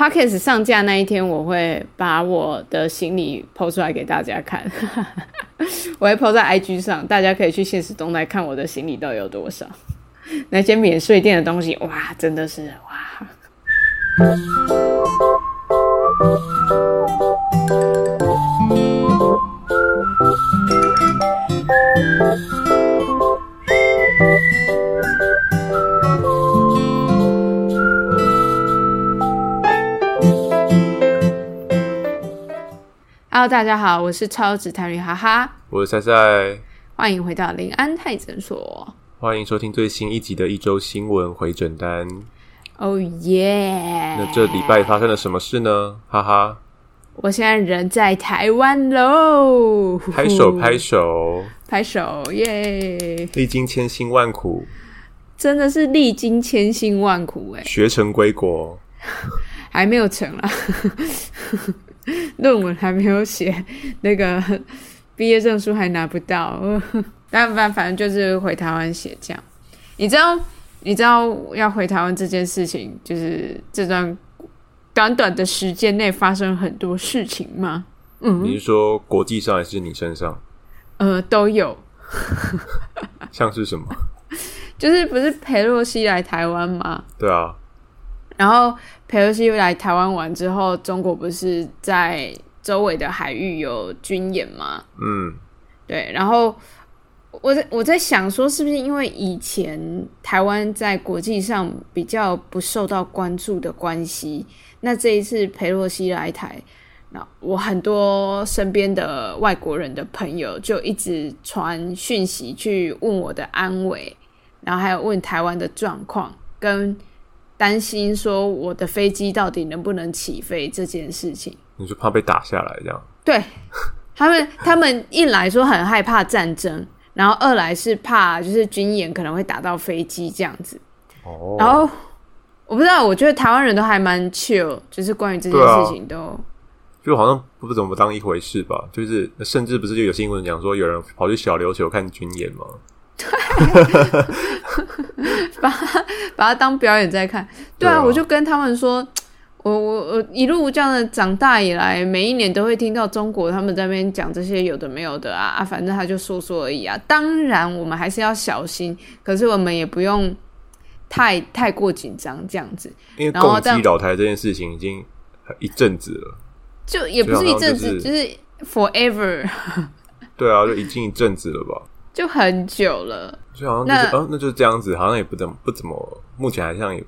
Podcast 上架那一天，我会把我的行李抛出来给大家看，我会抛在 IG 上，大家可以去现实中来看我的行李到底有多少。那些免税店的东西，哇，真的是哇！Hello，大家好，我是超值谈侣哈哈，我是赛赛，欢迎回到林安泰诊所。欢迎收听最新一集的一周新闻回诊单。哦耶！那这礼拜发生了什么事呢？哈哈，我现在人在台湾喽，拍手拍手拍手耶！历经千辛万苦，真的是历经千辛万苦哎，学成归国，还没有成啊。论文还没有写，那个 毕业证书还拿不到，但反反正就是回台湾写这样。你知道你知道要回台湾这件事情，就是这段短短的时间内发生很多事情吗？嗯，你是说国际上还是你身上？呃，都有。像是什么？就是不是裴洛西来台湾吗？对啊。然后佩洛西来台湾玩之后，中国不是在周围的海域有军演吗？嗯，对。然后我在我在想说，是不是因为以前台湾在国际上比较不受到关注的关系？那这一次佩洛西来台，那我很多身边的外国人的朋友就一直传讯息去问我的安危，然后还有问台湾的状况跟。担心说我的飞机到底能不能起飞这件事情，你就怕被打下来这样？对他们，他们一来说很害怕战争，然后二来是怕就是军演可能会打到飞机这样子。哦，然后我不知道，我觉得台湾人都还蛮 chill，就是关于这件事情都就好像不怎么当一回事吧。就是甚至不是就有新闻讲说有人跑去小琉球看军演吗？对，把它把它当表演在看。对啊，我就跟他们说，我我我一路这样的长大以来，每一年都会听到中国他们在那边讲这些有的没有的啊啊，反正他就说说而已啊。当然，我们还是要小心，可是我们也不用太太过紧张这样子。因为共济老台这件事情已经一阵子了，就也不是一阵子，就是 forever。对啊，就已经一阵子了吧。就很久了，就好像就是哦，那就是这样子，好像也不怎么不怎么，目前好像也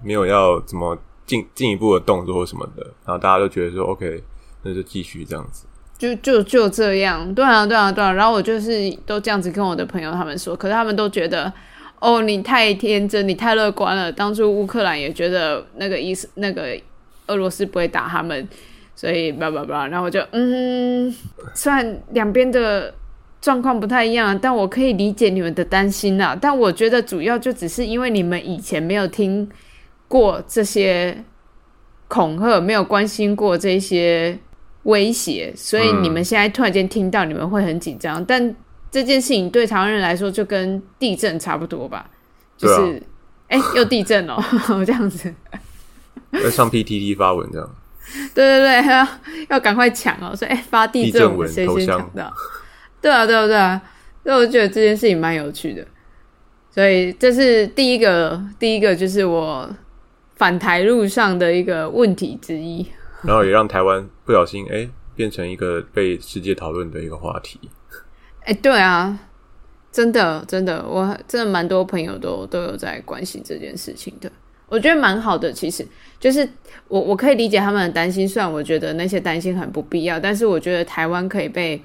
没有要怎么进进一步的动作或什么的，然后大家都觉得说 OK，那就继续这样子，就就就这样，对啊对啊对啊，然后我就是都这样子跟我的朋友他们说，可是他们都觉得哦，你太天真，你太乐观了，当初乌克兰也觉得那个意思，那个俄罗斯不会打他们，所以叭叭叭，然后我就嗯，虽然两边的。状况不太一样，但我可以理解你们的担心啊。但我觉得主要就只是因为你们以前没有听过这些恐吓，没有关心过这些威胁，所以你们现在突然间听到，你们会很紧张。但这件事情对台湾人来说，就跟地震差不多吧？就是哎，又地震了，这样子。要上 PTT 发文这样？对对对，要 要赶快抢哦！说哎，发地震文谁先抢到？对啊，对啊，对啊，所以我觉得这件事情蛮有趣的，所以这是第一个，第一个就是我返台路上的一个问题之一，然后也让台湾不小心哎变成一个被世界讨论的一个话题。哎，对啊，真的，真的，我真的蛮多朋友都都有在关心这件事情的，我觉得蛮好的。其实就是我我可以理解他们的担心，虽然我觉得那些担心很不必要，但是我觉得台湾可以被。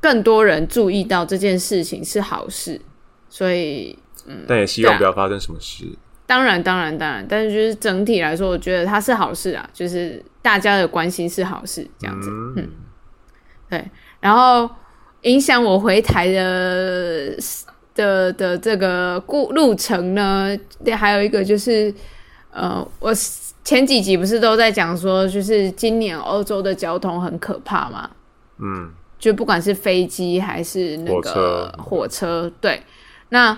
更多人注意到这件事情是好事，所以嗯，但也希望不要发生什么事。当然，当然，当然，但是就是整体来说，我觉得它是好事啊，就是大家的关心是好事，这样子。嗯，对。然后影响我回台的的的这个故路程呢，还有一个就是，呃，我前几集不是都在讲说，就是今年欧洲的交通很可怕嘛？嗯。就不管是飞机还是那个火车，对，那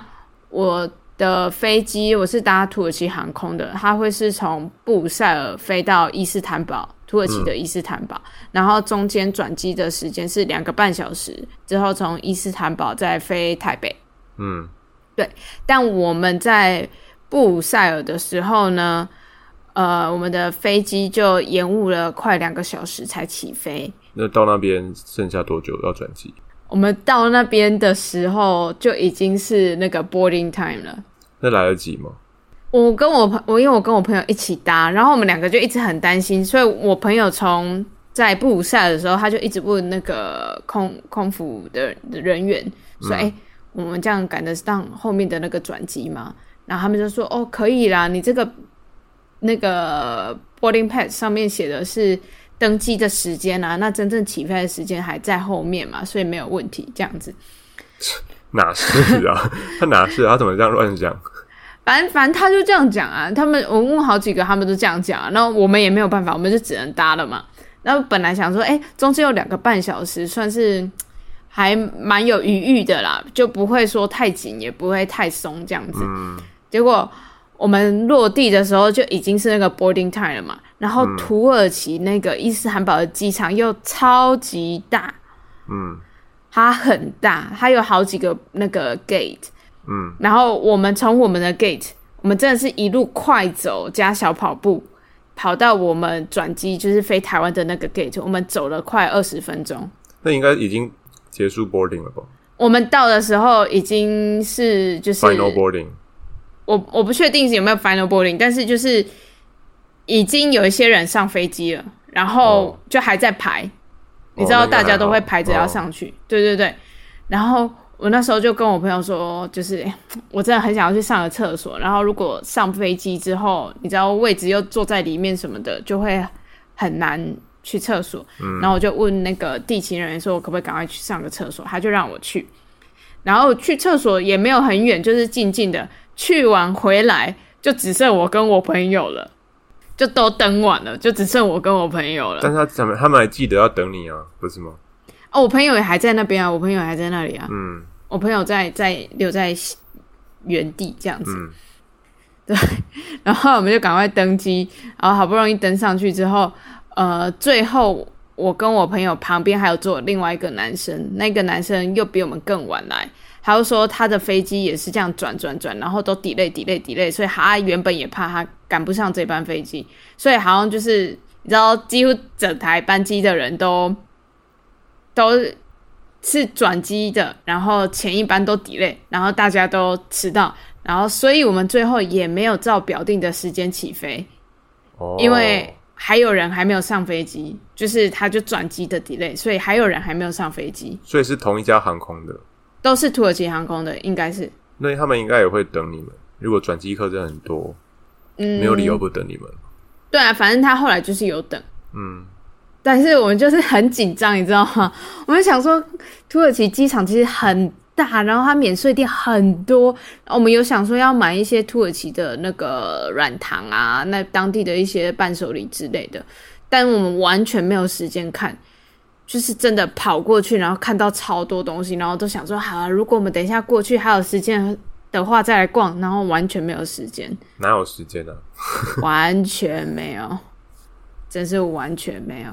我的飞机，我是搭土耳其航空的，它会是从布鲁塞尔飞到伊斯坦堡，土耳其的伊斯坦堡，然后中间转机的时间是两个半小时，之后从伊斯坦堡再飞台北。嗯，对但我们在布鲁塞尔的时候呢，呃，我们的飞机就延误了快两个小时才起飞。那到那边剩下多久要转机？我们到那边的时候就已经是那个 boarding time 了。那来得及吗？我跟我朋我因为我跟我朋友一起搭，然后我们两个就一直很担心，所以我朋友从在布鲁塞尔的时候，他就一直问那个空空服的的人员说：“哎、我们这样赶得上后面的那个转机吗？”然后他们就说：“哦，可以啦，你这个那个 boarding pass 上面写的是登机的时间啊，那真正起飞的时间还在后面嘛，所以没有问题。”这样子，哪是啊？他哪是啊？他怎么这样乱讲？反正反正他就这样讲啊，他们我问好几个，他们都这样讲、啊，然后我们也没有办法，我们就只能搭了嘛。然后本来想说，哎、中间有两个半小时，算是还蛮有余裕的啦，就不会说太紧，也不会太松这样子。结果我们落地的时候就已经是那个 boarding time 了嘛，然后土耳其那个伊斯坦堡的机场又超级大，嗯它很大，它有好几个那个 gate。嗯，然后我们从我们的 gate，我们真的是一路快走加小跑步，跑到我们转机就是飞台湾的那个 gate，我们走了快二十分钟。那应该已经结束 boarding 了吧我们到的时候已经是就是？Final boarding。我我不确定有没有 final boarding，但是就是已经有一些人上飞机了，然后哦就还在排，你知哦道大家都会排着要哦上去，对对对。然后我那时候就跟我朋友说，就是 我真的很想要去上个厕所，然后如果上飞机之后，你知道位置又坐在里面什么的，就会很难去厕所。嗯然后我就问那个地勤人员说，我可不可以赶快去上个厕所？他就让我去。然后去厕所也没有很远，就是静静的。去完回来就只剩我跟我朋友了，就都等晚了，就只剩我跟我朋友了。但是他他们他们还记得要等你啊，不是吗？哦，我朋友也还在那边啊，我朋友还在那里啊，嗯我朋友在在留在原地这样子。嗯 然后我们就赶快登机，然后好不容易登上去之后，呃，最后我跟我朋友旁边还有坐另外一个男生，那个男生又比我们更晚来，他就说他的飞机也是这样转转转，然后都 delay delay delay，所以他原本也怕他赶不上这班飞机，所以好像就是你知道，几乎整台班机的人都都是转机的，然后前一班都 delay，然后大家都迟到。然后，所以我们最后也没有照表定的时间起飞，哦，因为还有人还没有上飞机，就是他就转机的 delay，所以还有人还没有上飞机，所以是同一家航空的，都是土耳其航空的，应该是，那他们应该也会等你们。如果转机客真的很多，嗯，没有理由不等你们。对啊，反正他后来就是有等，嗯，但是我们就是很紧张，你知道吗？我们想说，土耳其机场其实很大，然后它免税店很多，我们有想说要买一些土耳其的那个软糖啊，那当地的一些伴手礼之类的，但我们完全没有时间看。就是真的跑过去，然后看到超多东西，然后都想说，好、啊，如果我们等一下过去还有时间的话再来逛，然后完全没有时间。哪有时间呢、完全没有，真是完全没有。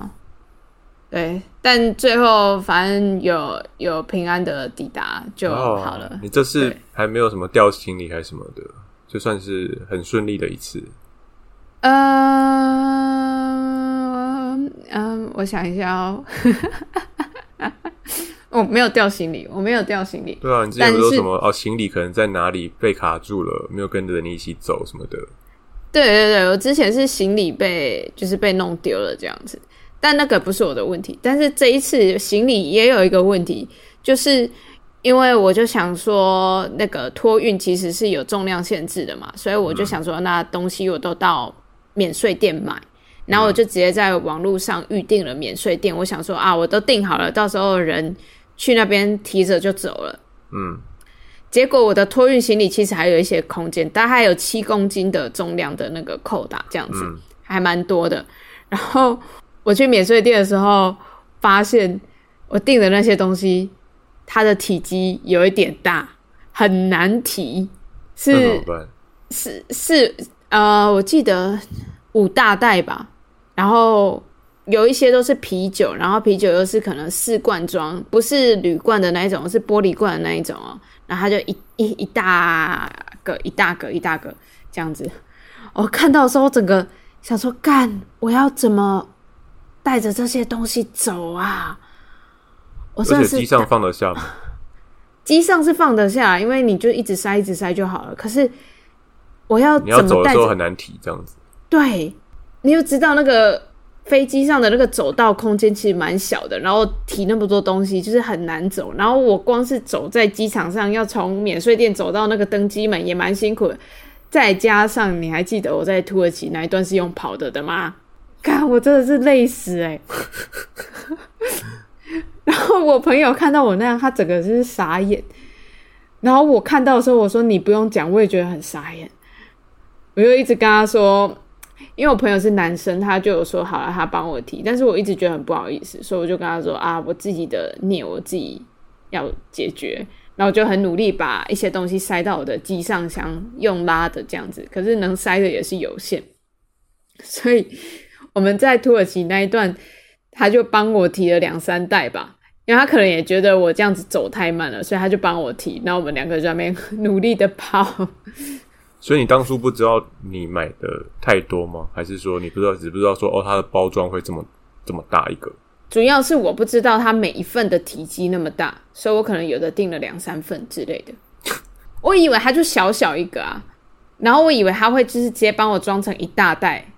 对，但最后反正有有平安的抵达就哦好了。你这次对还没有什么掉行李还是什么的，就算是很顺利的一次。呃，嗯，我想一下哦，我没有掉行李，我没有掉行李。对啊，你之前说什么哦，行李可能在哪里被卡住了，没有跟着你一起走什么的。对对对，我之前是行李被就是被弄丢了这样子，但那个不是我的问题。但是这一次行李也有一个问题，就是因为我就想说，那个托运其实是有重量限制的嘛，所以我就想说，那东西我都到免税店买。然后我就直接在网络上预定了免税店，我想说啊，我都订好了，到时候人去那边提着就走了。嗯，结果我的托运行李其实还有一些空间，大概有七公斤的重量的那个扣打，这样子、嗯还蛮多的。然后我去免税店的时候，发现我订的那些东西，它的体积有一点大，很难提。是？是是呃，我记得五大袋吧，然后有一些都是啤酒，然后啤酒又是可能四罐装，不是铝罐的那一种，是玻璃罐的那一种哦。然后它就一一一大个一大个一大个这样子。我看到的时候，我整个想说，干，我要怎么带着这些东西走啊？我真的是而且机上放得下吗？机上是放得下，因为你就一直塞一直塞就好了。可是我要你要走的时候很？难提，这样子。对，你就知道那个飞机上的那个走道空间其实蛮小的，然后提那么多东西就是很难走。然后我光是走在机场上，要从免税店走到那个登机门也蛮辛苦的。再加上你还记得我在土耳其那一段是用跑的的吗？看我真的是累死哎、然后我朋友看到我那样，他整个就是傻眼。然后我看到的时候，我说你不用讲，我也觉得很傻眼。我就一直跟他说，因为我朋友是男生，他就有说好了，他帮我提，但是我一直觉得很不好意思，所以我就跟他说啊，我自己的孽我自己要解决。然后我就很努力把一些东西塞到我的机上箱，用拉的这样子，可是能塞的也是有限，所以我们在土耳其那一段，他就帮我提了两三袋吧。因为他可能也觉得我这样子走太慢了，所以他就帮我提。然后我们两个在那边 努力的跑。所以你当初不知道你买的太多吗？还是说你不知道，只不知道说哦，它的包装会这么这么大一个？主要是我不知道它每一份的体积那么大，所以我可能有的订了两三份之类的。我以为它就小小一个啊，然后我以为他会就是直接帮我装成一大袋，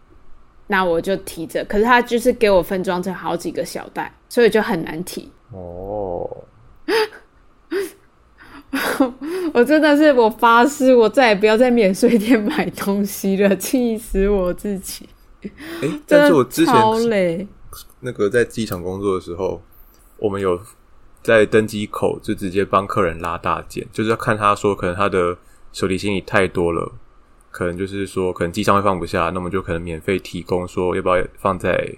那我就提着。可是他就是给我分装成好几个小袋，所以就很难提。哦，我真的是，我发誓，我再也不要在免税店买东西了，气死我自己！但是我之前超累。那个在机场工作的时候，我们有在登机口就直接帮客人拉大件，就是要看他说可能他的手提行李太多了，可能就是说可能机上会放不下，那我们就可能免费提供说要不要放在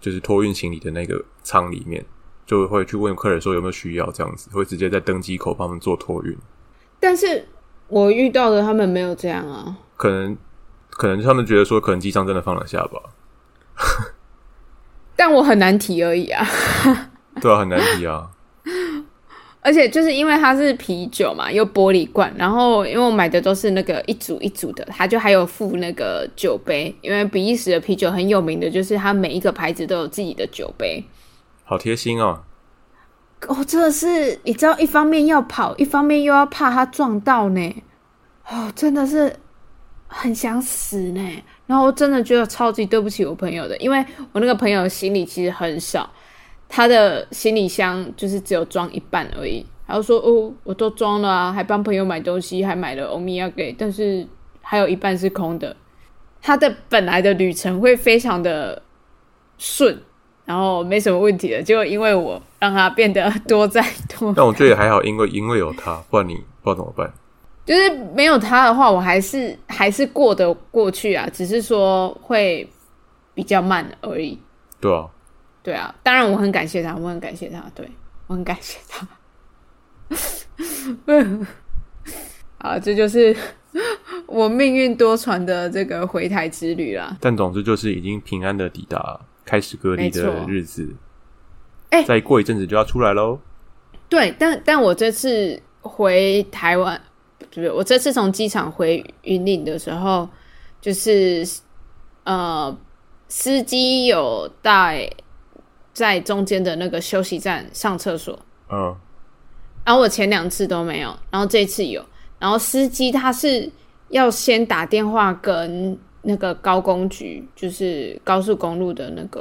就是托运行李的那个舱里面，就会去问客人说有没有需要这样子，会直接在登机口帮他们做托运，但是我遇到的他们没有这样啊。可能可能他们觉得说可能机上真的放得下吧，但我很难提而已啊。对啊，很难提啊，而且就是因为它是啤酒嘛，又玻璃罐，然后因为我买的都是那个一组一组的，它就还有附那个酒杯。因为比利时的啤酒很有名的就是它每一个牌子都有自己的酒杯。好贴心哦。哦，真的是，你知道，一方面要跑，一方面又要怕他撞到呢。哦，真的是很想死呢。然后我真的觉得超级对不起我朋友的，因为我那个朋友行李其实很少，他的行李箱就是只有装一半而已。然后说：“哦，我都装了啊，还帮朋友买东西，还买了欧米亚给，但是还有一半是空的。”他的本来的旅程会非常的顺，然后没什么问题了，结果因为我让他变得多灾多但我觉得也还好，因为因为有他，不然你不知道怎么办。就是没有他的话，我还是还是过得过去啊，只是说会比较慢而已。对啊，对啊，当然我很感谢他，我很感谢他，对我很感谢他。啊，这就是我命运多舛的这个回台之旅啦。但总之就是已经平安的抵达开始隔离的日子。哎再过一阵子就要出来喽。对，但但我这次回台湾，不是我这次从机场回云岭的时候，就是呃，司机有带在中间的那个休息站上厕所，嗯，然后我前两次都没有，然后这次有，然后司机他是要先打电话跟那个高工局，就是高速公路的那个，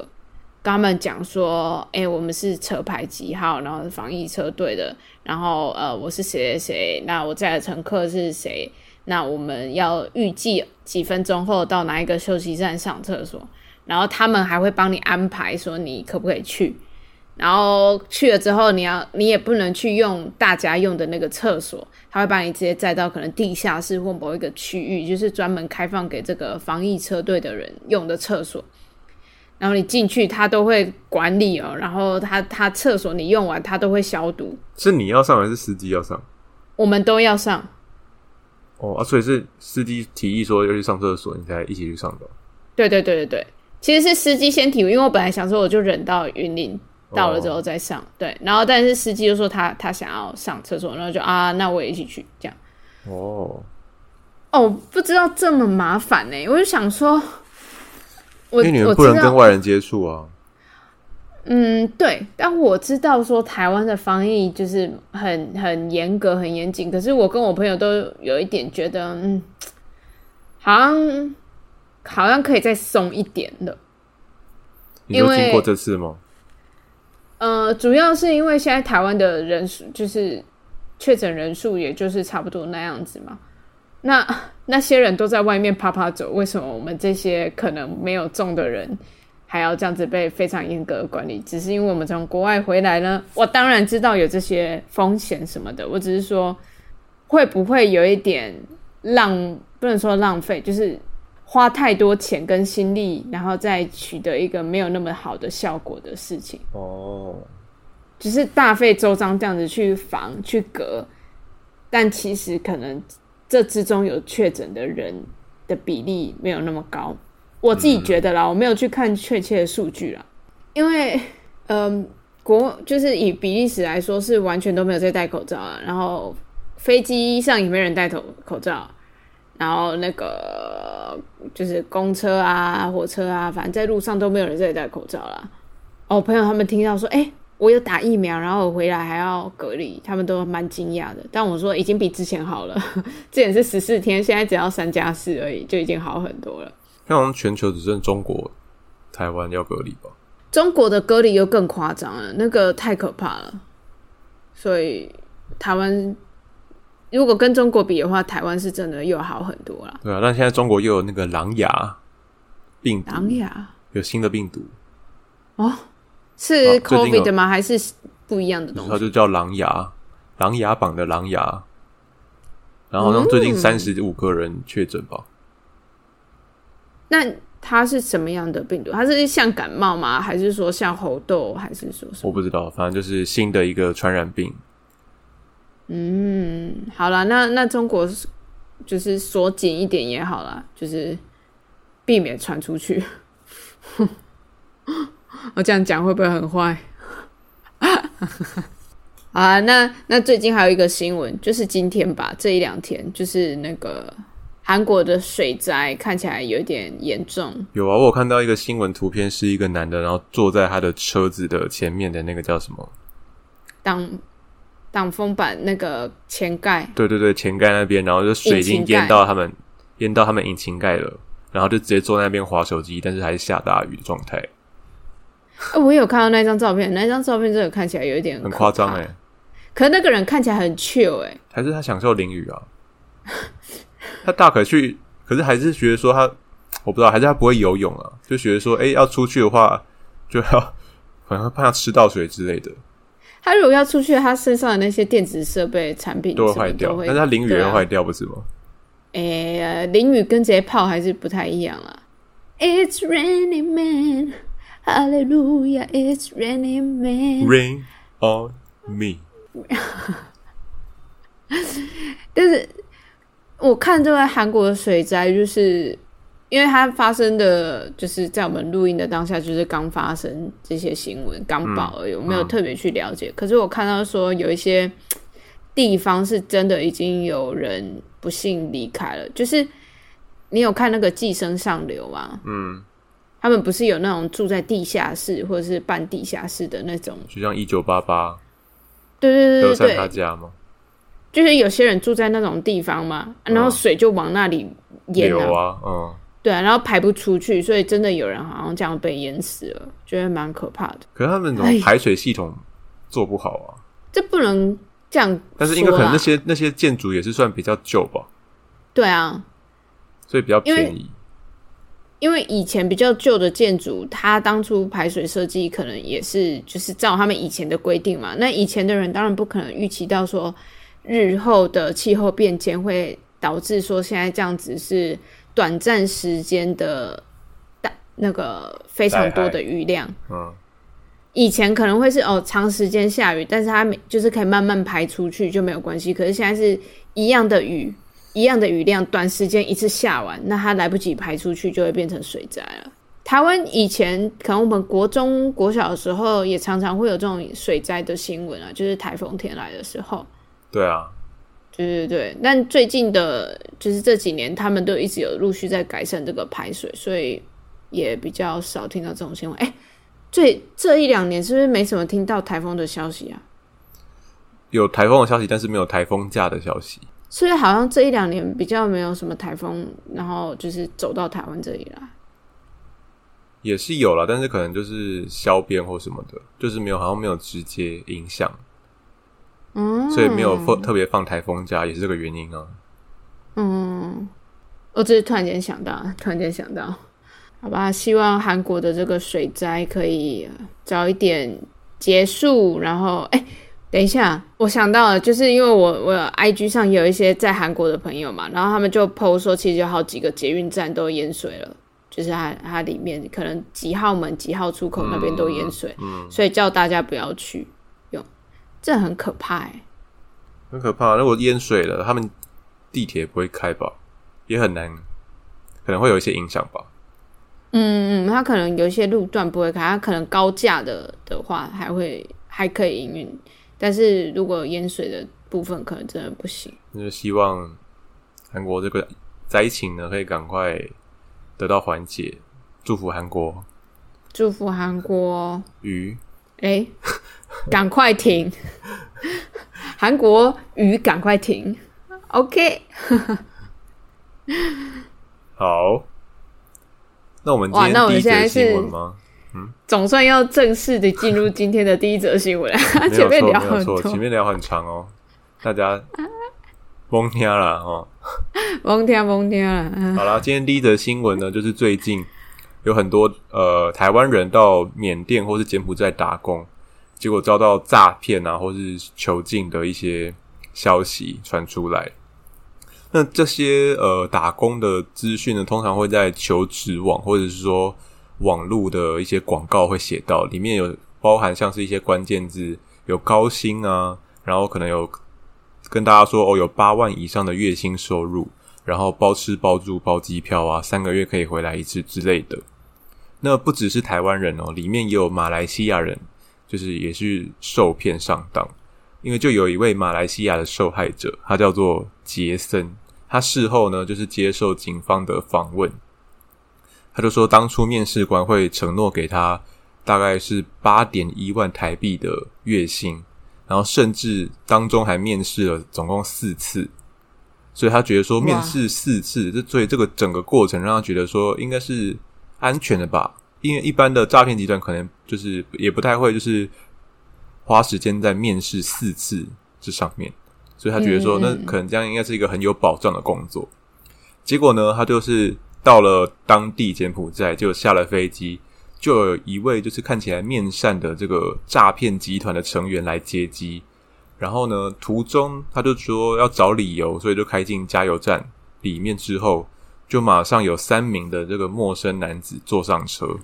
跟他们讲说，哎、我们是车牌几号，然后防疫车队的，然后呃，我是谁谁谁，那我载的乘客是谁，那我们要预计几分钟后到哪一个休息站上厕所，然后他们还会帮你安排说你可不可以去。然后去了之后，你要你也不能去用大家用的那个厕所，他会把你直接载到可能地下室或某一个区域，就是专门开放给这个防疫车队的人用的厕所。然后你进去，他都会管理哦。然后他他厕所你用完，他都会消毒。是你要上还是司机要上？我们都要上，哦啊，所以是司机提议说要去上厕所，你才一起去上的。对对对对对，其实是司机先提，因为我本来想说我就忍到云林到了之后再上，对，然后但是司机就说他他想要上厕所，然后就啊，那我也一起去这样。哦，哦，不知道这么麻烦呢、我就想说，我因为你们不能跟外人接触啊。嗯，对，但我知道说台湾的防疫就是很很严格、很严谨，可是我跟我朋友都有一点觉得，嗯，好像好像可以再松一点的。因为你就经过这次吗？呃，主要是因为现在台湾的人数就是确诊人数，也就是差不多那样子嘛。那那些人都在外面啪啪走，为什么我们这些可能没有中的人还要这样子被非常严格的管理？只是因为我们从国外回来呢，我当然知道有这些风险什么的，我只是说会不会有一点浪，不能说浪费，就是花太多钱跟心力，然后再取得一个没有那么好的效果的事情。哦，只是大费周章这样子去防去隔，但其实可能这之中有确诊的人的比例没有那么高。我自己觉得啦，我没有去看确切的数据啦，因为嗯、国就是以比利时来说是完全都没有在戴口罩啊，然后飞机上也没人戴口口罩，然后那个就是公车啊、火车啊，反正在路上都没有人在戴口罩啦。哦，我朋友他们听到说，哎、我有打疫苗，然后我回来还要隔离，他们都蛮惊讶的。但我说已经比之前好了，之前是十四天，现在只要三加四而已，就已经好很多了。那好像全球只剩中国、台湾要隔离吧？中国的隔离又更夸张了，那个太可怕了。所以台湾如果跟中国比的话，台湾是真的又好很多了。对啊，但现在中国又有那个狼牙病毒，狼牙有新的病毒，哦，是 COVID 的吗？还是不一样的东西？它就叫狼牙，狼牙榜的狼牙。然后好像最近嗯三十五个人确诊吧？那它是什么样的病毒？它是像感冒吗？还是说像猴痘？还是说什么？我不知道，反正就是新的一个传染病。嗯，好了，那那中国是就是锁紧一点也好啦，就是避免传出去。我这样讲会不会很坏？啊，那那最近还有一个新闻，就是今天吧，这一两天，就是那个韩国的水灾看起来有点严重。有啊，我有看到一个新闻图片，是一个男的，然后坐在他的车子的前面的那个叫什么？挡挡风板那个前盖，对对对，前盖那边，然后就水已经淹到他们淹到他们引擎盖了，然后就直接坐在那边划手机，但是还是下大雨的状态，呃我有看到那张照片，那张照片真的看起来有一点很夸张哎、哎。可是那个人看起来很 chill 哎、还是他享受淋雨啊？他大可去，可是还是觉得说他，我不知道，还是他不会游泳啊？就觉得说，哎、要出去的话，就要好像怕吃到水之类的，他如果要出去，他身上的那些电子设备产品都会坏掉。会但是他淋雨也会坏掉，不是吗？诶、呃淋雨跟直接泡还是不太一样啦。It's raining man, Hallelujah, It's raining man。Rain on me，但是我看这个韩国的水灾，就是因为它发生的就是在我们录音的当下，就是刚发生这些新闻刚报而已，我没有特别去了解。可是我看到说有一些地方是真的已经有人不幸离开了，就是你有看那个《寄生上流》吗？嗯，他们不是有那种住在地下室或者是半地下室的那种？就像一九八八对对对对对，他家吗，就是有些人住在那种地方嘛，然后水就往那里淹有啊，嗯。对啊，然后排不出去，所以真的有人好像这样被淹死了，觉得蛮可怕的。可是他们那哎种排水系统做不好啊，这不能这样，但是因为可能那些那些建筑也是算比较旧吧，对啊，所以比较便宜。因为以前比较旧的建筑，它当初排水设计可能也是就是照他们以前的规定嘛。那以前的人当然不可能预期到说日后的气候变迁会导致说现在这样子是短暂时间的大那个非常多的雨量。嗯，以前可能会是哦长时间下雨，但是它每就是可以慢慢排出去就没有关系。可是现在是一样的雨，一样的雨量，短时间一次下完，那它来不及排出去，就会变成水灾了。台湾以前可能我们国中、国小的时候，也常常会有这种水灾的新闻啊，就是台风天来的时候。对啊，对对对。但最近的，就是这几年，他们都一直有陆续在改善这个排水，所以也比较少听到这种新闻。哎，最这一两年是不是没什么听到台风的消息啊？有台风的消息，但是没有台风假的消息。所以好像这一两年比较没有什么台风，然后就是走到台湾这里来。也是有了，但是可能就是消边或什么的，就是没有，好像没有直接影响，嗯，所以没有放特别放台风假，也是这个原因啊。嗯，我只是突然间想到，突然间想到，好吧，希望韩国的这个水灾可以早一点结束。然后，哎，等一下，我想到了，就是因为我我 I G 上有一些在韩国的朋友嘛，然后他们就 PO 说，其实有好几个捷运站都淹水了。就是它，它里面可能几号门、几号出口那边都淹水，嗯所以叫大家不要去用，这很可怕哎，很可怕。如果淹水了，他们地铁不会开吧？也很难，可能会有一些影响吧。嗯嗯，它可能有一些路段不会开，它可能高架的的话还会还可以营运，但是如果淹水的部分，可能真的不行。那就希望韩国这个灾情呢，可以赶快。得到缓解，祝福韩国，祝福韩国鱼，哎，赶快停！韩国雨赶快停！OK，好，那我们今天第一则新闻吗？嗯，总算要正式的进入今天的第一则新闻了。前面聊很多，前面聊很长哦，大家。蒙天了哦，蒙天蒙天了。好了，今天第一则新闻呢，就是最近有很多呃台湾人到缅甸或是柬埔寨打工，结果遭到诈骗啊，或是囚禁的一些消息传出来。那这些呃打工的资讯呢，通常会在求职网或者是说网络的一些广告会写到，里面有包含像是一些关键字，有高薪啊，然后可能有。跟大家说哦，有八万以上的月薪收入，然后包吃包住包机票啊，三个月可以回来一次之类的。那不只是台湾人哦，里面也有马来西亚人，就是也是受骗上当。因为就有一位马来西亚的受害者，他叫做杰森，他事后呢就是接受警方的访问，他就说当初面试官会承诺给他大概是八点一万台币的月薪。然后甚至当中还面试了总共四次，所以他觉得说面试四次，这所以这个整个过程让他觉得说应该是安全的吧？因为一般的诈骗集团可能就是也不太会就是花时间在面试四次这上面，所以他觉得说那可能这样应该是一个很有保障的工作。结果呢，他就是到了当地柬埔寨就下了飞机。就有一位就是看起来面善的这个诈骗集团的成员来接机，然后呢，途中他就说要找理由，所以就开进加油站里面之后，就马上有三名的这个陌生男子坐上车，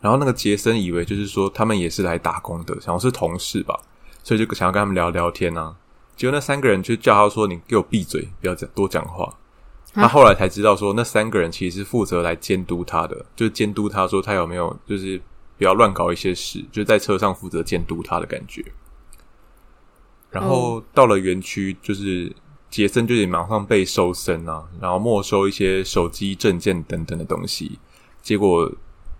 然后那个杰森以为就是说他们也是来打工的，想要是同事吧，所以就想要跟他们聊聊天啊，结果那三个人就叫他说：“你给我闭嘴，不要讲多讲话。”他后来才知道，说那三个人其实是负责来监督他的，就是监督他说他有没有就是不要乱搞一些事，就在车上负责监督他的感觉。然后到了园区，就是杰森就得马上被搜身啊，然后没收一些手机、证件等等的东西。结果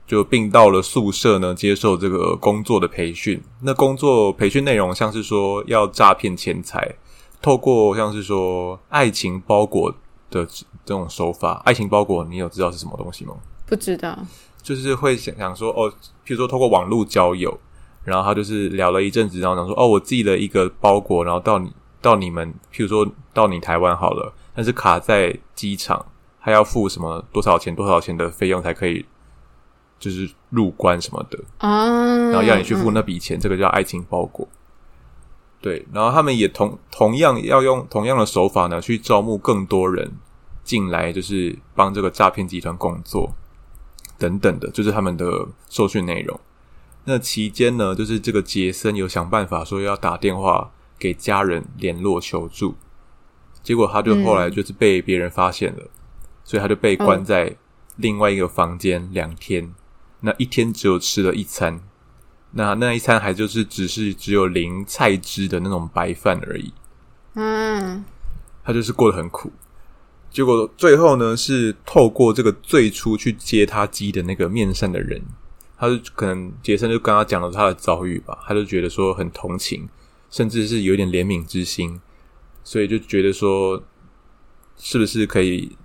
就并到了宿舍呢，接受这个工作的培训。那工作培训内容像是说要诈骗钱财，透过像是说爱情包裹。的这种手法，爱情包裹，你有知道是什么东西吗？不知道，就是会想想说，哦，譬如说，透过网络交友，然后他就是聊了一阵子，然后讲说，哦，我寄了一个包裹，然后到你到你们，譬如说到你台湾好了，但是卡在机场，还要付什么多少钱多少钱的费用才可以，就是入关什么的啊，然后要你去付那笔钱，这个叫爱情包裹。对，然后他们也同同样要用同样的手法呢，去招募更多人进来，就是帮这个诈骗集团工作等等的，就是他们的受训内容。那期间呢，就是这个杰森有想办法说要打电话给家人联络求助，结果他就后来就是被别人发现了，所以他就被关在另外一个房间两天。那一天只有吃了一餐，那那一餐还就是只是只有零菜汁的那种白饭而已。嗯，他就是过得很苦。结果最后呢，是透过这个最初去接他机的那个面善的人，他就可能杰森就跟他讲了他的遭遇吧，他就觉得说很同情，甚至是有点怜悯之心，所以就觉得说，是不是可以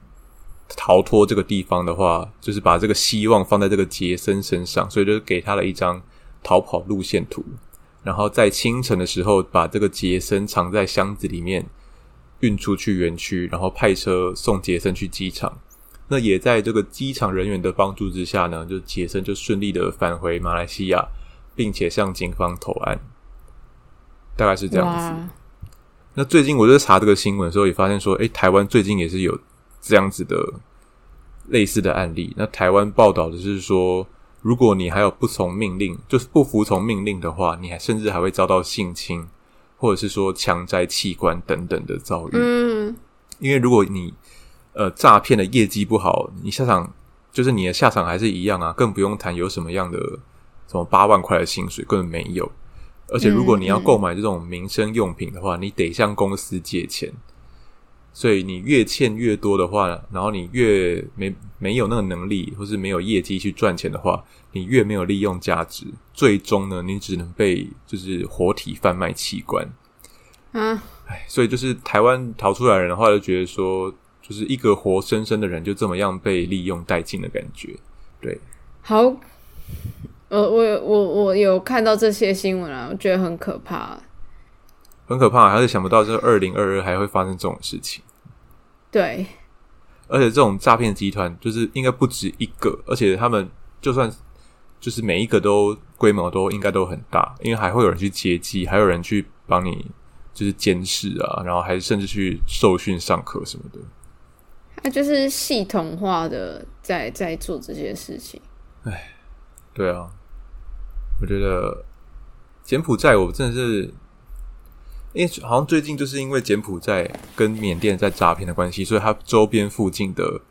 逃脱这个地方的话，就是把这个希望放在这个杰森身上，所以就给他了一张逃跑路线图，然后在清晨的时候把这个杰森藏在箱子里面。运出去园区，然后派车送杰森去机场。那也在这个机场人员的帮助之下呢，就杰森就顺利的返回马来西亚，并且向警方投案。大概是这样子。那最近我在查这个新闻的时候，也发现说，诶，台湾最近也是有这样子的类似的案例。那台湾报道的是说，如果你还有不从命令，就是不服从命令的话，你还甚至还会遭到性侵。或者是说强摘器官等等的遭遇，嗯，因为如果你呃诈骗的业绩不好，你下场就是你的下场还是一样啊，更不用谈有什么样的什么八万块的薪水，根本没有。而且如果你要购买这种民生用品的话，你得向公司借钱。所以你越欠越多的话，然后你越没没有那个能力，或是没有业绩去赚钱的话，你越没有利用价值，最终呢，你只能被就是活体贩卖器官。嗯，哎，所以就是台湾逃出来人的话，就觉得说，就是一个活生生的人就这么样被利用殆尽的感觉。对，好，我我我我有看到这些新闻啊，我觉得很可怕。很可怕，还是想不到这二零二二还会发生这种事情。对，而且这种诈骗集团就是应该不止一个，而且他们就算就是每一个都规模都应该都很大，因为还会有人去接机，还有人去帮你就是监视啊，然后还甚至去受训上课什么的。那就是系统化的在在做这些事情。哎，对啊，我觉得柬埔寨我真的是。因为好像最近就是因为柬埔寨跟缅甸在诈骗的关系，所以它周边附近的，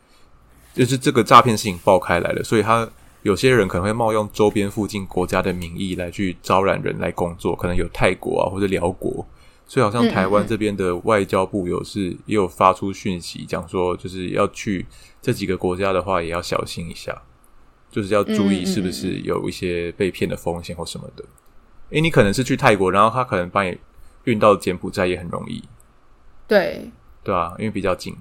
就是这个诈骗事情爆开来了，所以他有些人可能会冒用周边附近国家的名义来去招揽人来工作，可能有泰国啊或者辽国，所以好像台湾这边的外交部有是也有发出讯息，讲说就是要去这几个国家的话，也要小心一下，就是要注意是不是有一些被骗的风险或什么的。因为你可能是去泰国，然后他可能帮你。运到柬埔寨也很容易，对对啊，因为比较近。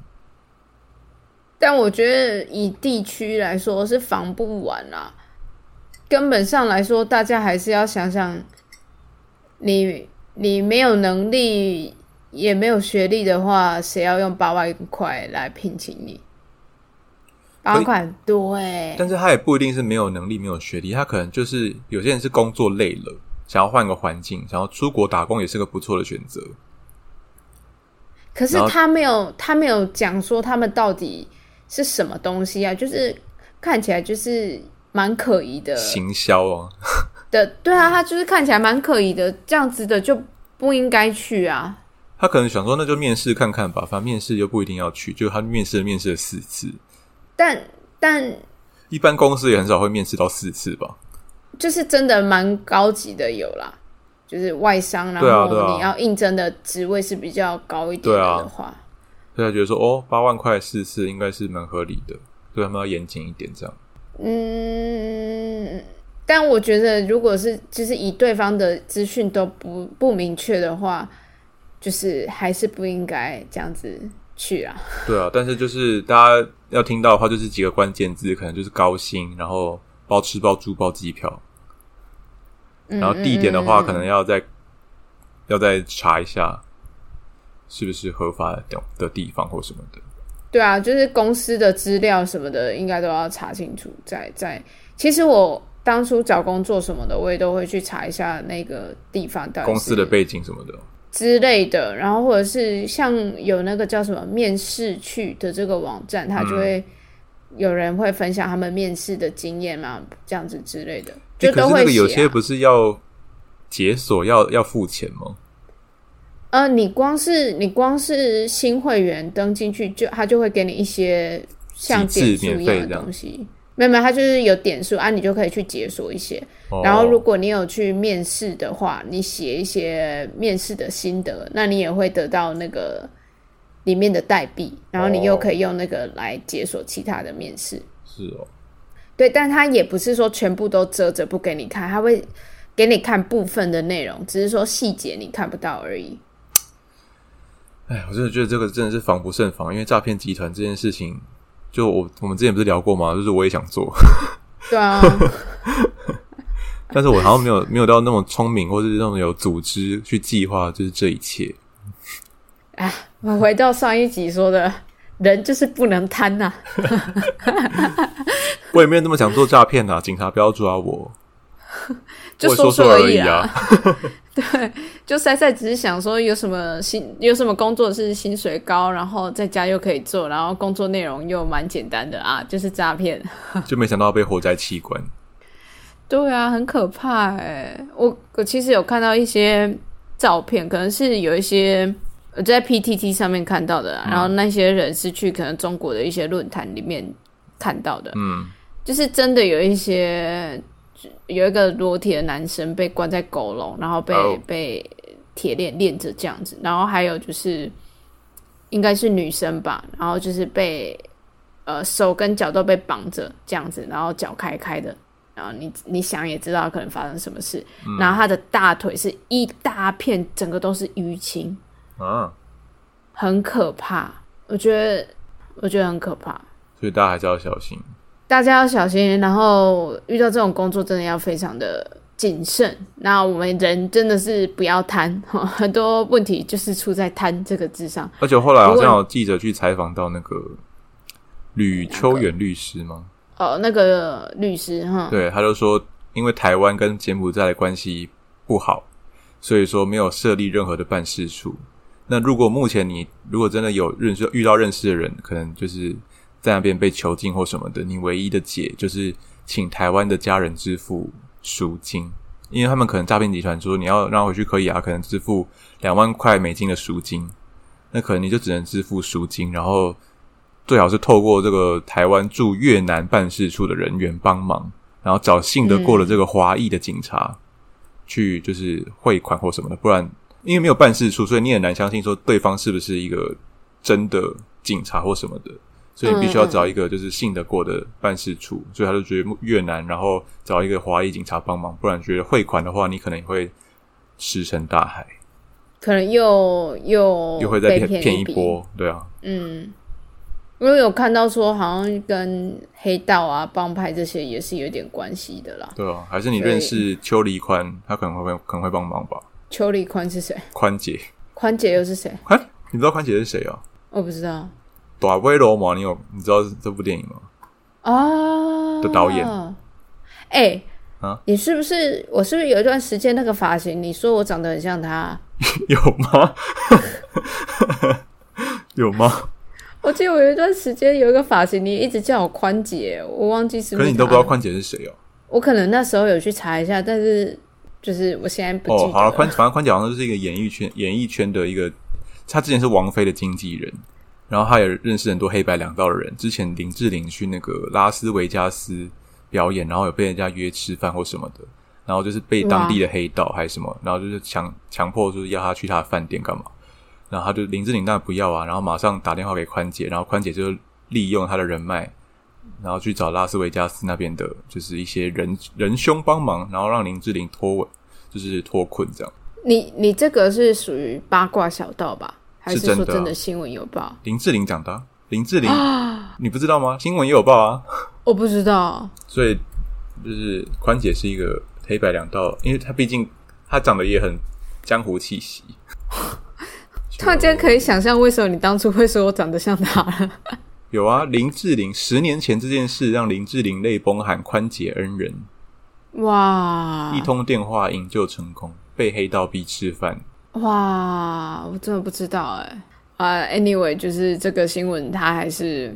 但我觉得以地区来说是防不完啊。根本上来说，大家还是要想想，你你没有能力也没有学历的话，谁要用八万块来聘请你？八万块很多哎。但是他也不一定是没有能力、没有学历，他可能就是有些人是工作累了。想要换个环境，想要出国打工也是个不错的选择。可是他没有，他没有讲说他们到底是什么东西啊？就是看起来就是蛮可疑的行销啊。的对啊，他就是看起来蛮可疑的，这样子的就不应该去啊。他可能想说，那就面试看看吧，反正面试又不一定要去。就他面试面试了四次，但但一般公司也很少会面试到四次吧。就是真的蛮高级的有啦，就是外商，然后你要应征的职位是比较高一点的话，所以他觉得说哦，八万块四次应该是蛮合理的，对他们要严谨一点这样。嗯，但我觉得如果是就是以对方的资讯都不不明确的话，就是还是不应该这样子去啊。对啊，但是就是大家要听到的话，就是几个关键字，可能就是高薪，然后。包吃包住包机票，然后地点的话，可能要再要再查一下，是不是合法的的地方或什么的。对啊，就是公司的资料什么的，应该都要查清楚。在在，其实我当初找工作什么的，我也都会去查一下那个地方的公司的背景什么的之类的。然后或者是像有那个叫什么面试去的这个网站，它就会。有人会分享他们面试的经验嘛？这样子之类的，就都会有些不是要解锁要要付钱吗？呃，你光是你光是新会员登进去，就他就会给你一些像点数一样的东西。没有没有，它就是有点数啊，你就可以去解锁一些。然后如果你有去面试的话，你写一些面试的心得，那你也会得到那个里面的代币，然后你又可以用那个来解锁其他的面试。是哦，对，但它也不是说全部都遮着不给你看，他会给你看部分的内容，只是说细节你看不到而已。哎，我真的觉得这个真的是防不胜防，因为诈骗集团这件事情，就我我们之前不是聊过吗？就是我也想做，对啊，但是我好像没有没有到那么聪明，或者是那种有组织去计划，就是这一切。哎，我回到上一集说的，人就是不能贪呐。我也没有那么想做诈骗呐，警察不要抓我，就说说而已啊。对，就塞塞只是想说有什么薪，有什么工作是薪水高，然后在家又可以做，然后工作内容又蛮简单的啊，就是诈骗。就没想到被活摘器官。对啊，很可怕哎！我我其实有看到一些照片，可能是有一些我在 PTT 上面看到的，然后那些人是去可能中国的一些论坛里面看到的，嗯，就是真的有一些。有一个裸体的男生被关在狗笼，然后被被铁链链着这样子，然后还有就是应该是女生吧，然后就是被呃手跟脚都被绑着这样子，然后脚开开的，然后你你想也知道可能发生什么事，然后他的大腿是一大片，整个都是淤青啊，很可怕，我觉得我觉得很可怕，所以大家还是要小心。大家要小心，然后遇到这种工作真的要非常的谨慎。那我们人真的是不要贪，很多问题就是出在“贪”这个字上。而且后来好像有记者去采访到那个吕秋远律师吗？哦，那个律师哈，对，他就说，因为台湾跟柬埔寨的关系不好，所以说没有设立任何的办事处。那如果目前你如果真的有认识遇到认识的人，可能就是。在那边被囚禁或什么的，你唯一的解就是请台湾的家人支付赎金，因为他们可能诈骗集团说你要让回去可以啊，可能支付两万块美金的赎金，那可能你就只能支付赎金，然后最好是透过这个台湾驻越南办事处的人员帮忙，然后找信得过的这个华裔的警察去就是汇款或什么的，不然因为没有办事处，所以你很难相信说对方是不是一个真的警察或什么的。所以你必须要找一个就是信得过的办事处，所以他就觉得越南，然后找一个华裔警察帮忙，不然觉得汇款的话，你可能会石沉大海，可能又又又会再骗骗一波，对啊，嗯，因为有看到说好像跟黑道啊、帮派这些也是有点关系的啦，对啊，还是你认识邱黎宽，他可能会可能会帮忙吧？邱黎宽是谁？宽姐，宽姐又是谁？宽，你知道宽姐是谁啊？我不知道。大威罗嘛，你有你知道这部电影吗？啊，的导演，哎啊，你是不是我是不是有一段时间那个发型？你说我长得很像他，有吗？有吗？我记得我有一段时间有一个发型，你一直叫我宽姐，我忘记是。可是你都不知道宽姐是谁哦？我可能那时候有去查一下，但是就是我现在不记得。好了，宽反正宽姐好像就是一个演艺圈演艺圈的一个，她之前是王菲的经纪人。然后他也认识很多黑白两道的人。之前林志玲去那个拉斯维加斯表演，然后有被人家约吃饭或什么的，然后就是被当地的黑道还是什么，然后就是强强迫就是要他去他的饭店干嘛，然后他就林志玲当然不要啊，然后马上打电话给宽姐，然后宽姐就利用他的人脉，然后去找拉斯维加斯那边的，就是一些人 人兄帮忙，然后让林志玲脱稳，就是脱困这样。你你这个是属于八卦小道吧？还是说真的新闻有报？林志玲讲的，林志玲，你不知道吗？新闻也有报啊。我不知道。所以就是宽姐是一个黑白两道，因为她毕竟她长得也很江湖气息。突然间可以想象为什么你当初会说我长得像她了。有啊，林志玲十年前这件事让林志玲泪崩，喊宽姐恩人。哇！一通电话营救成功，被黑道逼吃饭。哇，我真的不知道哎啊，anyway，就是这个新闻它还是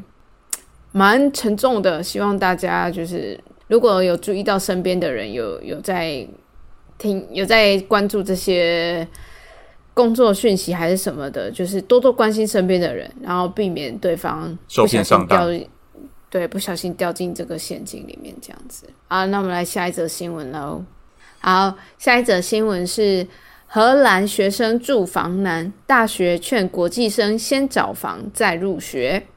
蛮沉重的，希望大家就是如果有注意到身边的人有有在听有在关注这些工作讯息还是什么的，就是多多关心身边的人，然后避免对方受不小心骗上当掉，对，不小心掉进这个陷阱里面这样子。啊，那我们来下一则新闻喽。好，下一则新闻是荷兰学生住房难，大学劝国际生先找房再入学。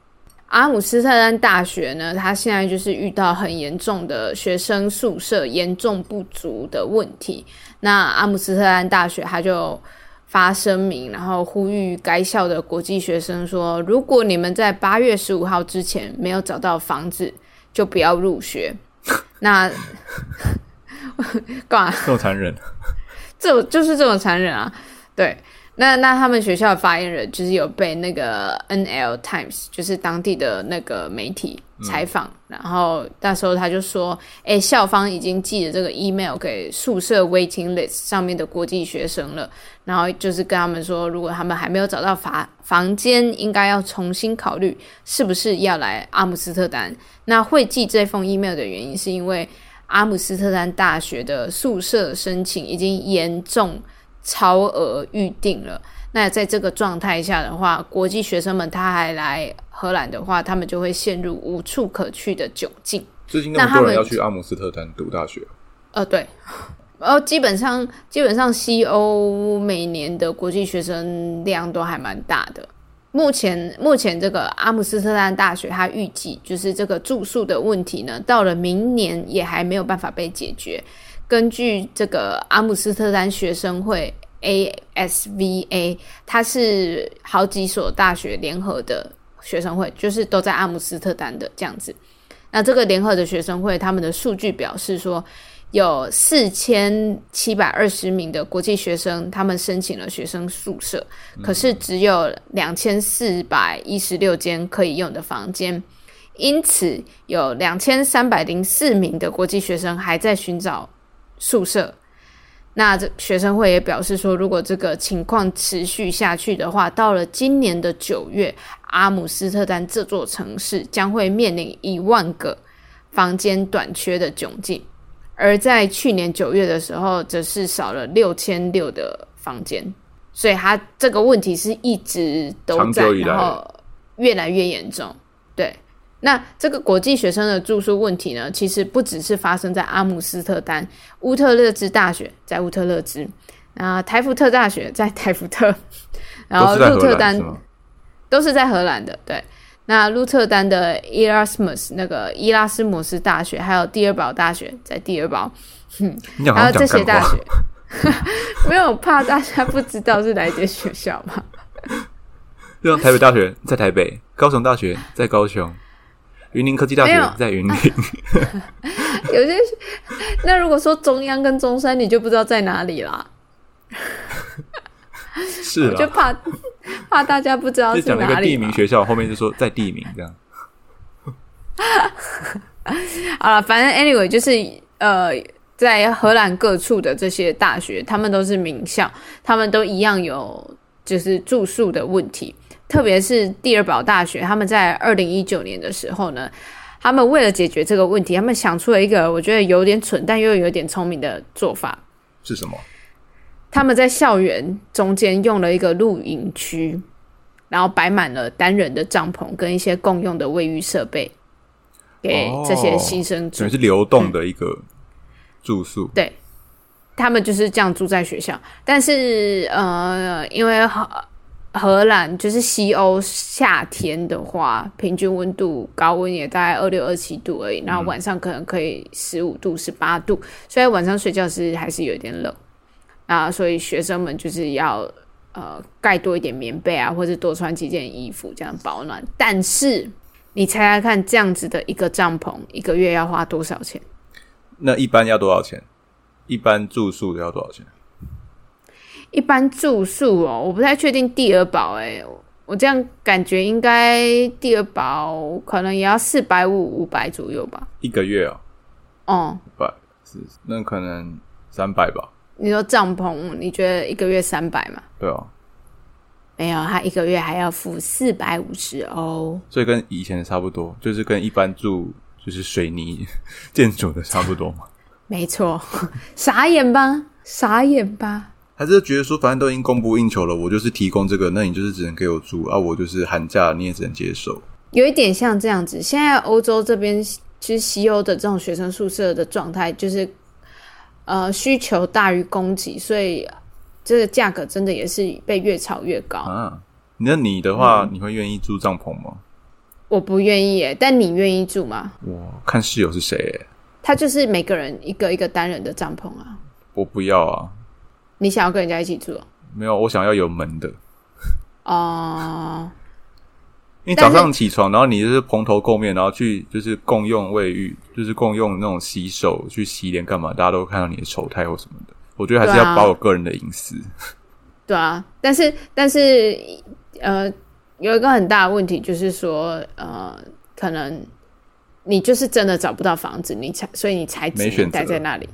阿姆斯特丹大学呢，它现在就是遇到很严重的学生宿舍严重不足的问题。那阿姆斯特丹大学它就发声明，然后呼吁该校的国际学生说，如果你们在八月十五号之前没有找到房子，就不要入学。那 干嘛？够残忍，这就是这种残忍啊！对，那那他们学校的发言人就是有被那个 NL Times，就是当地的那个媒体采访，然后那时候他就说：“哎，校方已经寄了这个 email 给宿舍 waiting list 上面的国际学生了，然后就是跟他们说，如果他们还没有找到房房间，应该要重新考虑是不是要来阿姆斯特丹。那会寄这封 email 的原因是因为。”阿姆斯特丹大学的宿舍申请已经严重超额预定了。那在这个状态下的话，国际学生们他还来荷兰的话，他们就会陷入无处可去的窘境。最近那么多人要去阿姆斯特丹读大学，呃，对，然后基本上基本上西欧每年的国际学生量都还蛮大的。目前，目前这个阿姆斯特丹大学，它预计就是这个住宿的问题呢，到了明年也还没有办法被解决。根据这个阿姆斯特丹学生会 （ASVA），它是好几所大学联合的学生会，就是都在阿姆斯特丹的这样子。那这个联合的学生会，他们的数据表示说，有四千七百二十名的国际学生，他们申请了学生宿舍，可是只有两千四百一十六间可以用的房间，因此有两千三百零四名的国际学生还在寻找宿舍。那这学生会也表示说，如果这个情况持续下去的话，到了今年的九月，阿姆斯特丹这座城市将会面临一万个房间短缺的窘境。而在去年九月的时候，则是少了六千六的房间，所以它这个问题是一直都在，然后越来越严重。对，那这个国际学生的住宿问题呢，其实不只是发生在阿姆斯特丹，乌特勒支大学在乌特勒支，啊，台福特大学在台福特，然后鹿特丹都是在荷兰的，对。那鹿特丹的伊拉斯姆斯那个伊拉斯姆斯大学，还有第二堡大学在第二堡，然后 这些大学 没有怕大家不知道是哪一间学校吗？像台北大学在台北，高雄大学在高雄，云林科技大学在云林。有些那如果说中央跟中山，你就不知道在哪里啦。是，就怕怕大家不知道是哪里。讲了一个地名学校，后面就说在地名这样。好了，反正 anyway 就是呃，在荷兰各处的这些大学，他们都是名校，他们都一样有就是住宿的问题。特别是蒂尔堡大学，他们在二零一九年的时候呢，他们为了解决这个问题，他们想出了一个我觉得有点蠢但又有点聪明的做法。是什么？他们在校园中间用了一个露营区，然后摆满了单人的帐篷跟一些共用的卫浴设备，给这些新生住。是流动的一个住宿。对，他们就是这样住在学校。但是呃，因为荷荷兰就是西欧夏天的话，平均温度高温也大概二六二七度而已，然后晚上可能可以十五度、十八度，所以晚上睡觉是还是有点冷。啊，所以学生们就是要呃盖多一点棉被啊，或者多穿几件衣服，这样保暖。但是你猜猜看，这样子的一个帐篷一个月要花多少钱？那一般要多少钱？一般住宿要多少钱？一般住宿哦，我不太确定第二保哎，我这样感觉应该第二保可能也要四百五五百左右吧。一个月啊？哦，百是那可能三百吧。你说帐篷，你觉得一个月三百吗？对啊，没有，他一个月还要付四百五十欧，所以跟以前的差不多，就是跟一般住就是水泥 建筑的差不多嘛。没错，傻眼吧？傻眼吧？还是觉得说，反正都已经供不应求了，我就是提供这个，那你就是只能给我住啊，我就是寒假你也只能接受。有一点像这样子。现在欧洲这边其实西欧的这种学生宿舍的状态，就是呃需求大于供给，所以这个价格真的也是被越炒越高。啊，那你的话，你会愿意住帐篷吗？我不愿意耶，但你愿意住吗？我看室友是谁耶，他就是每个人一个一个单人的帐篷啊。我不要啊，你想要跟人家一起住哦？没有，我想要有门的。哦、因为早上起床，然后你就是蓬头垢面，然后去就是共用卫浴，就是共用那种洗手、去洗脸干嘛，大家都看到你的丑态或什么的。我觉得还是要保有个人的隐私。对啊，但是但是呃，有一个很大的问题就是说，呃，可能你就是真的找不到房子，你才所以你才只能没选择待在那里。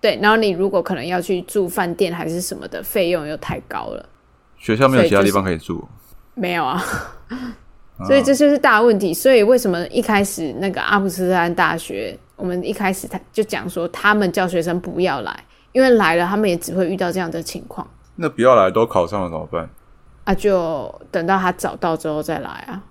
对，然后你如果可能要去住饭店还是什么的，费用又太高了。学校没有其他地方可以住，没有啊，所以这就是大问题。所以为什么一开始那个阿姆斯特丹大学，我们一开始他就讲说，他们叫学生不要来，因为来了他们也只会遇到这样的情况那不要来都考上了怎么办？啊，就等到他找到之后再来啊，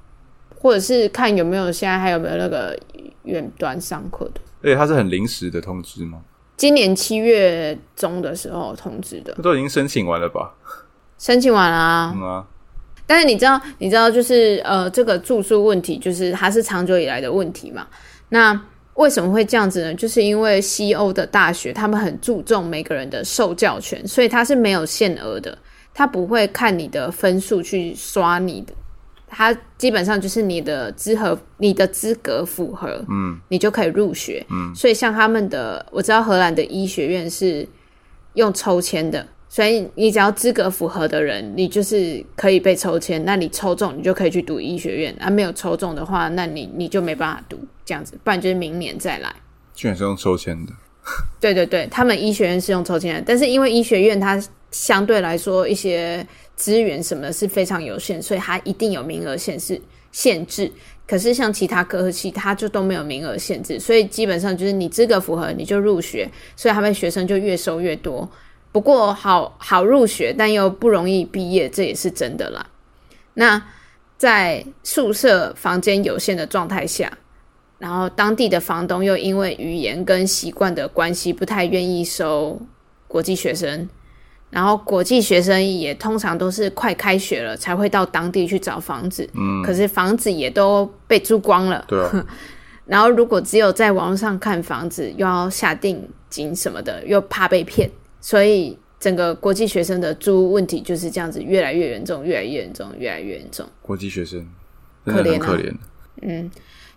或者是看有没有现在还有没有那个远端上课的。而且他是很临时的通知吗？今年七月中的时候通知的，那都已经申请完了吧？申请完了啊。嗯啊，但是你知道，你知道，就是呃，这个住宿问题，就是它是长久以来的问题嘛。那为什么会这样子呢？就是因为西欧的大学他们很注重每个人的受教权，所以它是没有限额的，它不会看你的分数去刷你的，它基本上就是你的资合你的资格符合，嗯，你就可以入学。嗯，所以像他们的，我知道荷兰的医学院是用抽签的，所以你只要资格符合的人，你就是可以被抽签。那你抽中，你就可以去读医学院；啊，没有抽中的话，那你你就没办法读，这样子，不然就是明年再来。居然是用抽签的，对对对，他们医学院是用抽签的，但是因为医学院它相对来说一些资源什么是非常有限，所以它一定有名额限制限制。可是像其他科系，它就都没有名额限制，所以基本上就是你资格符合你就入学，所以他们学生就越收越多。不过好好入学，但又不容易毕业，这也是真的啦。那在宿舍房间有限的状态下，然后当地的房东又因为语言跟习惯的关系，不太愿意收国际学生。然后国际学生也通常都是快开学了才会到当地去找房子，嗯，可是房子也都被租光了。对啊，然后如果只有在网络上看房子，又要下定金什么的，又怕被骗，所以整个国际学生的租屋问题就是这样子越来越严重，越来越严重，越来越严重。国际学生真的可怜可怜。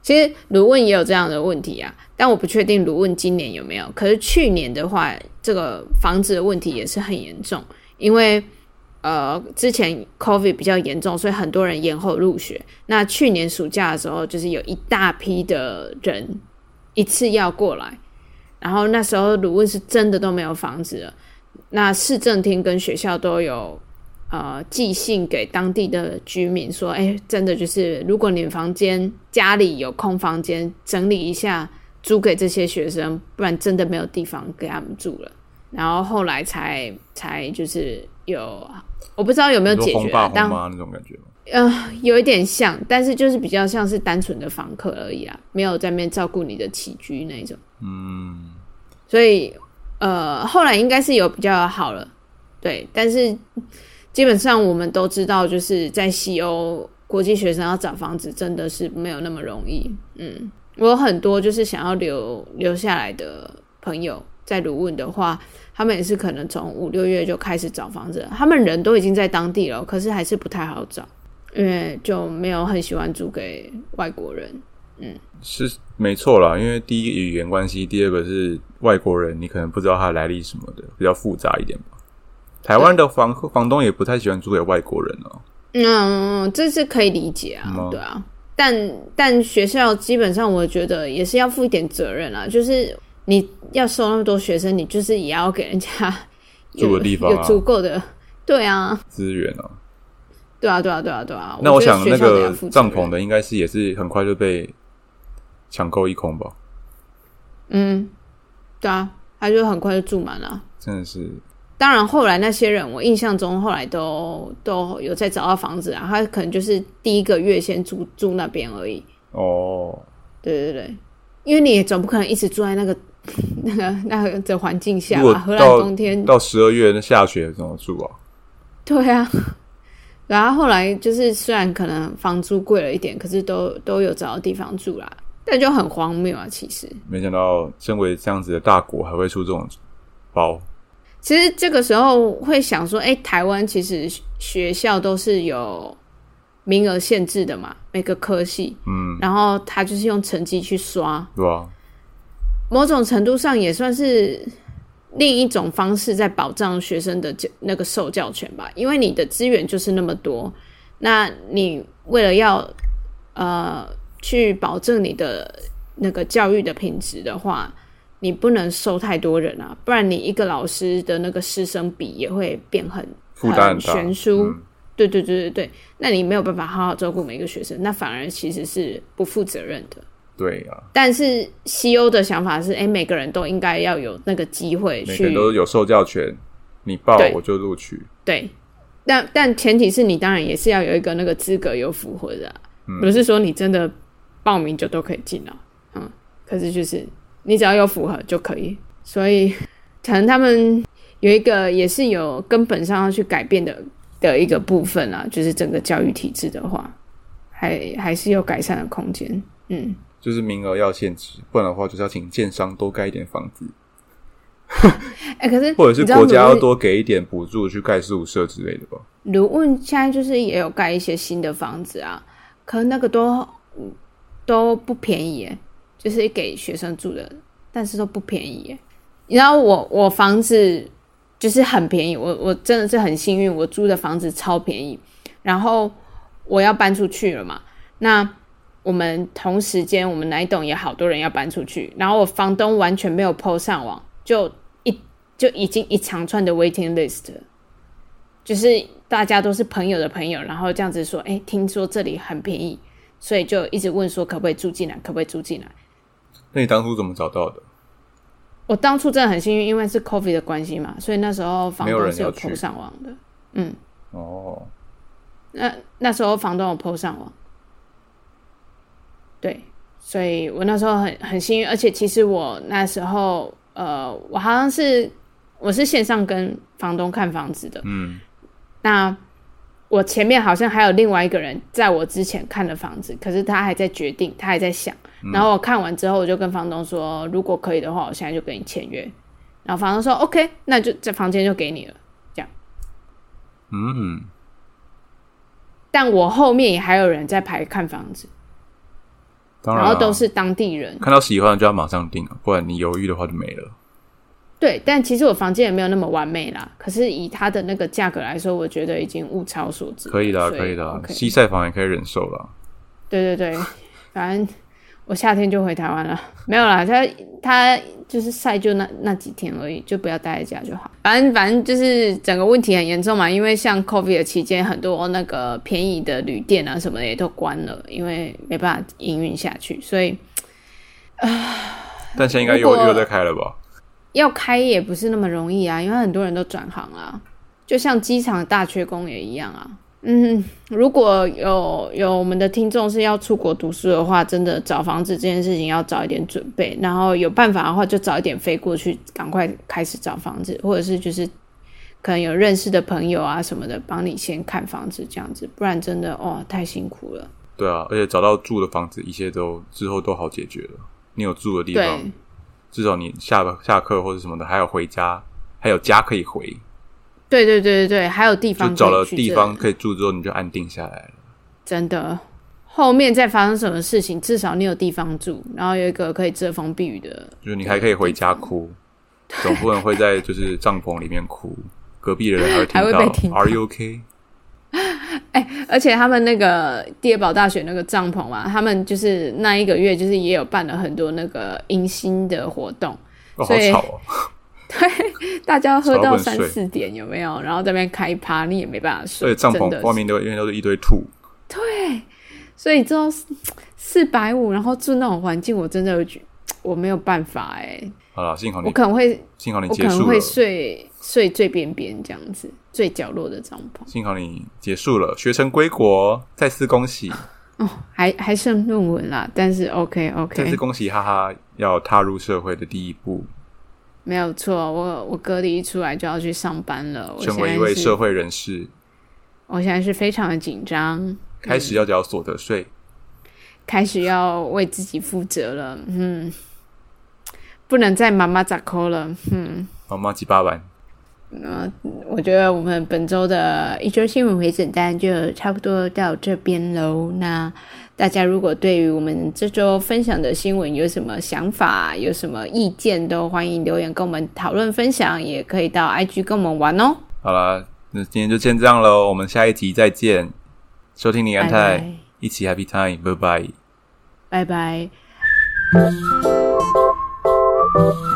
其实卢汶也有这样的问题啊，但我不确定卢汶今年有没有。可是去年的话，这个房子的问题也是很严重，因为呃之前 COVID 比较严重，所以很多人延后入学。那去年暑假的时候，就是有一大批的人一次要过来，然后那时候卢汶是真的都没有房子了。那市政厅跟学校都有呃寄信给当地的居民说，哎，真的就是如果你房间家里有空房间，整理一下租给这些学生，不然真的没有地方给他们住了。然后后来才才就是有，我不知道有没有解决啊，轰爸轰但妈那种感觉吗？呃有一点像，但是就是比较像是单纯的房客而已啊，没有在那边照顾你的起居那种。嗯，所以呃，后来应该是有比较好了，对。但是基本上我们都知道，就是在西欧国际学生要找房子真的是没有那么容易。嗯，我有很多就是想要留留下来的朋友，在卢汶的话，他们也是可能从五六月就开始找房子，他们人都已经在当地了，可是还是不太好找，因为就没有很喜欢租给外国人。嗯是没错啦，因为第一个语言关系，第二个是外国人，你可能不知道他来历什么的，比较复杂一点。台湾的房房东也不太喜欢租给外国人哦、嗯，这是可以理解啊，嗯对啊。但但学校基本上，我觉得也是要负一点责任啊，就是你要收那么多学生，你就是也要给人家住的地方啊有足够的，对啊，资源啊、对啊，对啊，对啊，对啊。那我想那个帐篷的应该是也是很快就被抢购一空吧？嗯，对啊，他就很快就住满了。真的是当然后来那些人，我印象中后来都都有在找到房子啊，他可能就是第一个月先住住那边而已。哦，对对对，因为你也总不可能一直住在那个 那个那个的环境下吧？荷兰到冬天到十二月那下雪怎么住啊？对啊，然后后来就是虽然可能房租贵了一点，可是都都有找到地方住啦，但就很荒谬啊。其实，没想到身为这样子的大国，还会出这种包。其实这个时候会想说，哎，台湾其实学校都是有名额限制的嘛，每个科系，嗯，然后他就是用成绩去刷，对啊？某种程度上也算是另一种方式在保障学生的教那个受教权吧，因为你的资源就是那么多，那你为了要呃去保证你的那个教育的品质的话，你不能收太多人啊，不然你一个老师的那个师生比也会变很很负担很，悬殊。嗯对对对对对，那你没有办法好好照顾每一个学生，那反而其实是不负责任的。对啊，但是西欧的想法是，哎，每个人都应该要有那个机会每个人去都有受教权，你报我就录取。对，但但前提是你当然也是要有一个那个资格有符合的啊、嗯不是说你真的报名就都可以进了，嗯，可是就是你只要有符合就可以，所以 可能他们有一个也是有根本上要去改变的的一个部分啊，就是整个教育体制的话，还还是有改善的空间，嗯。就是名额要限制，不然的话就是要请建商多盖一点房子，哎、可是或者是国家要多给一点补助去盖宿舍之类的吧。卢问现在就是也有盖一些新的房子啊，可是那个都嗯都不便宜耶，就是给学生住的，但是都不便宜耶。你知道我我房子就是很便宜，我我真的是很幸运，我租的房子超便宜。然后我要搬出去了嘛，那我们同时间我们那一栋也好多人要搬出去，然后我房东完全没有 PO 上网，就一就已经一长串的 waiting list。就是大家都是朋友的朋友，然后这样子说，哎、听说这里很便宜，所以就一直问说可不可以住进来，可不可以住进来。那你当初怎么找到的？我当初真的很幸运，因为是 COVID 的关系嘛，所以那时候房东是有 PO 上网的。嗯。哦，那那时候房东有 PO 上网，对，所以我那时候很很幸运，而且其实我那时候呃，我好像是我是线上跟房东看房子的，嗯，那我前面好像还有另外一个人在我之前看的房子，可是他还在决定，他还在想。然后我看完之后，我就跟房东说，如果可以的话，我现在就跟你签约。然后房东说 OK，那就这房间就给你了。这样嗯，但我后面也还有人在排看房子，当然、啊，然后都是当地人。看到喜欢的就要马上定了，不然你犹豫的话就没了。对，但其实我房间也没有那么完美啦。可是以它的那个价格来说，我觉得已经物超所值。可以的可以的西晒房也可以忍受了。对对对，反正我夏天就回台湾了，没有啦，他他就是晒就那那几天而已，就不要待在家就好。反正反正就是整个问题很严重嘛，因为像 COVID 的期间，很多那个便宜的旅店啊什么的也都关了，因为没办法营运下去，所以啊但现在应该又又在开了吧？要开也不是那么容易啊，因为很多人都转行啦，就像机场大缺工也一样啊。嗯，如果有有我们的听众是要出国读书的话，真的找房子这件事情要早一点准备，然后有办法的话就早一点飞过去，赶快开始找房子，或者是就是可能有认识的朋友啊什么的帮你先看房子这样子，不然真的哦太辛苦了。对啊，而且找到住的房子，一切都之后都好解决了。你有住的地方，至少你下了下课或者什么的，还有回家，还有家可以回。对对对对对，还有地方就找了地方可以住之后，你就安定下来了。真的，后面再发生什么事情，至少你有地方住，然后有一个可以遮风避雨的。就是你还可以回家哭，总不能会在就是帐篷里面哭，隔壁的人还会听到 Are you okay？而且他们那个第二堡大学那个帐篷嘛，他们就是那一个月就是也有办了很多那个迎新的活动，哦，所以吵哦！大家喝到三四点有没有？然后在那边开趴，你也没办法睡。对帐篷外面都因为都是一堆土，所以之后四百五，然后住那种环境，我真的觉我没有办法哎、好了，幸好你我你可能会幸好你我可能会结束了，睡睡最边边这样子，最角落的帐篷。幸好你结束了，学成归国，再次恭喜，哦，还还剩论文啦，但是 OK OK，再次恭喜哈哈，要踏入社会的第一步，没有错。我我隔离出来就要去上班了，我成为一位社会人士，我现在是非常的紧张，开始要缴所得税。开始要为自己负责了，嗯，不能再妈妈咋抠了，嗯。妈妈几八万，我觉得我们本周的一周新闻回诊单就差不多到这边喽。那大家如果对于我们这周分享的新闻有什么想法、有什么意见，都欢迎留言跟我们讨论分享，也可以到 IG 跟我们玩哦。好了，那今天就先这样喽，我们下一集再见。收听你安拜泰，拜，一起 Happy Time，拜拜。拜拜。Oh.